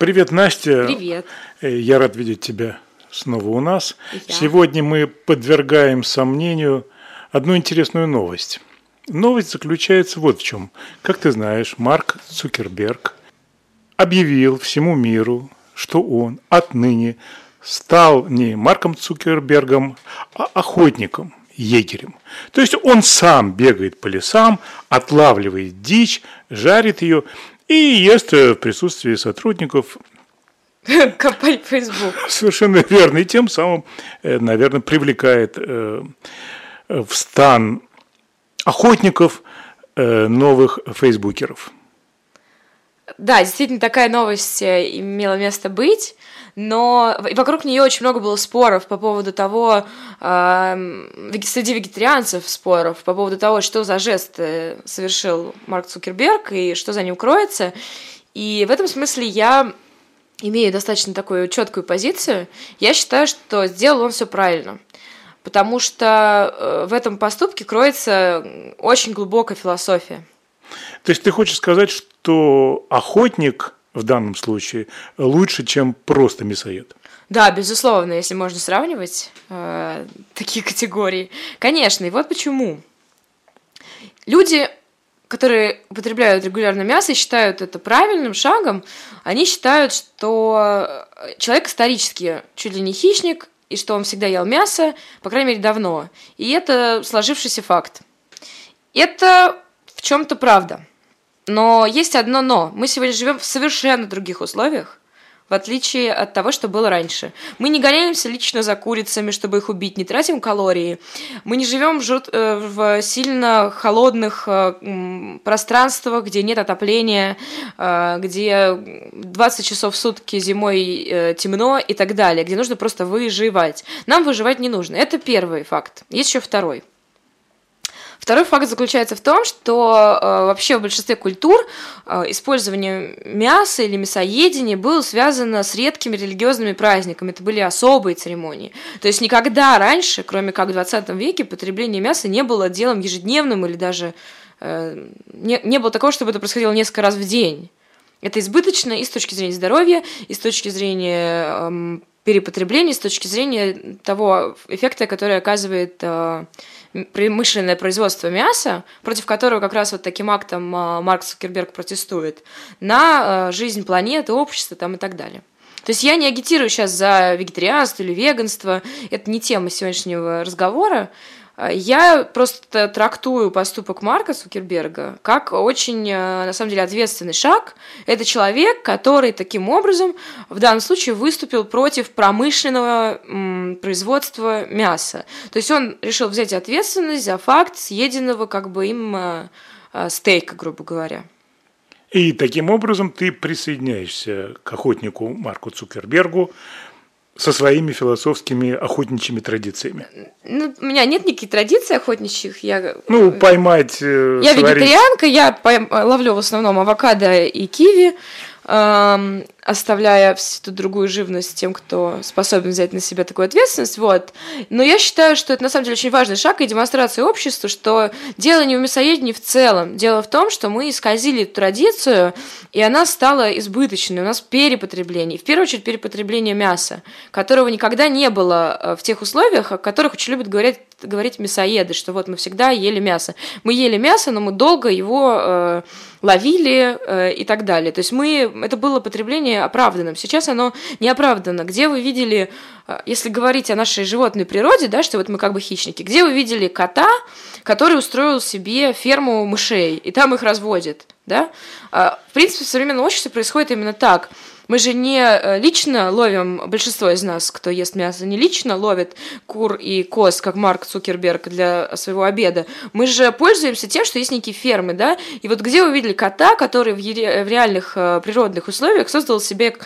Привет, Настя. Привет. Э, Я рад видеть тебя снова у нас. Я. Сегодня мы подвергаем сомнению одну интересную новость. Новость заключается вот в чем. Как ты знаешь, Марк Цукерберг объявил всему миру, что он отныне стал не Марком Цукербергом, а охотником, егерем. То есть он сам бегает по лесам, отлавливает дичь, жарит ее и ест э, в присутствии сотрудников Компания Facebook. Совершенно верно. И тем самым, э, наверное, привлекает э, в стан охотников новых фейсбукеров. Да, действительно, такая новость э, имела место быть, но вокруг нее очень много было споров по поводу того, веге- среди вегетарианцев споров по поводу того, что за жест э, совершил Марк Цукерберг и что за ним кроется. И в этом смысле я имею достаточно такую четкую позицию. Я считаю, что сделал он все правильно. Потому что э, в этом поступке кроется очень глубокая философия. То есть ты хочешь сказать, что охотник в данном случае лучше, чем просто мясоед? Да, безусловно, если можно сравнивать э, такие категории. Конечно, и вот почему. Люди, которые употребляют регулярно мясо и считают это правильным шагом, они считают, что человек исторически чуть ли не хищник, и что он всегда ел мясо, по крайней мере, давно. И это сложившийся факт. Это в чем-то правда. Но есть одно но. Мы сегодня живем в совершенно других условиях, в отличие от того, что было раньше. Мы не гоняемся лично за курицами, чтобы их убить, не тратим калории. Мы не живем в, жут- э, в сильно холодных э, пространствах, где нет отопления, э, где 20 часов в сутки зимой темно и так далее, где нужно просто выживать. Нам выживать не нужно. Это первый факт. Есть еще второй. Второй факт заключается в том, что э, вообще в большинстве культур э, использование мяса или мясоедение было связано с редкими религиозными праздниками. Это были особые церемонии. То есть никогда раньше, кроме как в 20 веке, потребление мяса не было делом ежедневным или даже э, не, не было такого, чтобы это происходило несколько раз в день. Это избыточно и с точки зрения здоровья, и с точки зрения эм, перепотребления, и с точки зрения того эффекта, который оказывает э, промышленное производство мяса, против которого как раз вот таким актом э, Марк Цукерберг протестует, на э, жизнь планеты, общества там и так далее. То есть я не агитирую сейчас за вегетарианство или веганство, это не тема сегодняшнего разговора. А, Я просто трактую поступок Марка Цукерберга как очень, э, на самом деле, ответственный шаг. Это человек, который таким образом в данном случае выступил против промышленного производства мяса. То есть он решил взять ответственность за факт съеденного как бы им э, э, стейка, грубо говоря. И таким образом ты присоединяешься к охотнику Марку Цукербергу со своими философскими охотничьими традициями. Ну, у меня нет никаких традиций охотничьих. Я Ну, поймать, э, Я сварить. вегетарианка, я пойм- ловлю в основном авокадо и киви, эм, оставляя всю другую живность тем, кто способен взять на себя такую ответственность. Вот. Но я считаю, что это на самом деле очень важный шаг и демонстрация обществу, что дело не в мясоедении в целом. Дело в том, что мы исказили эту традицию, и она стала избыточной. У нас перепотребление. В первую очередь перепотребление мяса, которого никогда не было э, в тех условиях, о которых очень любят говорить говорить мясоеды, что вот мы всегда ели мясо. Мы ели мясо, но мы долго его э, ловили э, и так далее. То есть мы, это было потребление оправданным. Сейчас оно не оправдано. Где вы видели, э, если говорить о нашей животной природе, да, что вот мы как бы хищники, где вы видели кота, который устроил себе ферму мышей, и там их разводит, да? А, В принципе, в современном обществе происходит именно так. Мы же не э, лично ловим, большинство из нас, кто ест мясо, не лично ловит кур и коз, как Марк Цукерберг для своего обеда. Мы же пользуемся тем, что есть некие фермы, да? И вот где вы видели кота, который в, ере- в реальных э, природных условиях создал себе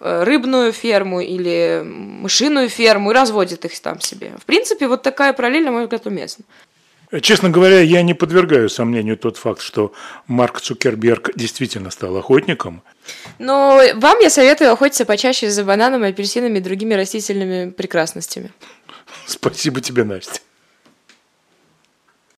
э, рыбную ферму или мышиную ферму и разводит их там себе. В принципе, вот такая параллель, на мой взгляд, уместна. Честно говоря, я не подвергаю сомнению тот факт, что Марк Цукерберг действительно стал охотником. Но вам я советую охотиться почаще за бананами, апельсинами и другими растительными прекрасностями. Спасибо тебе, Настя.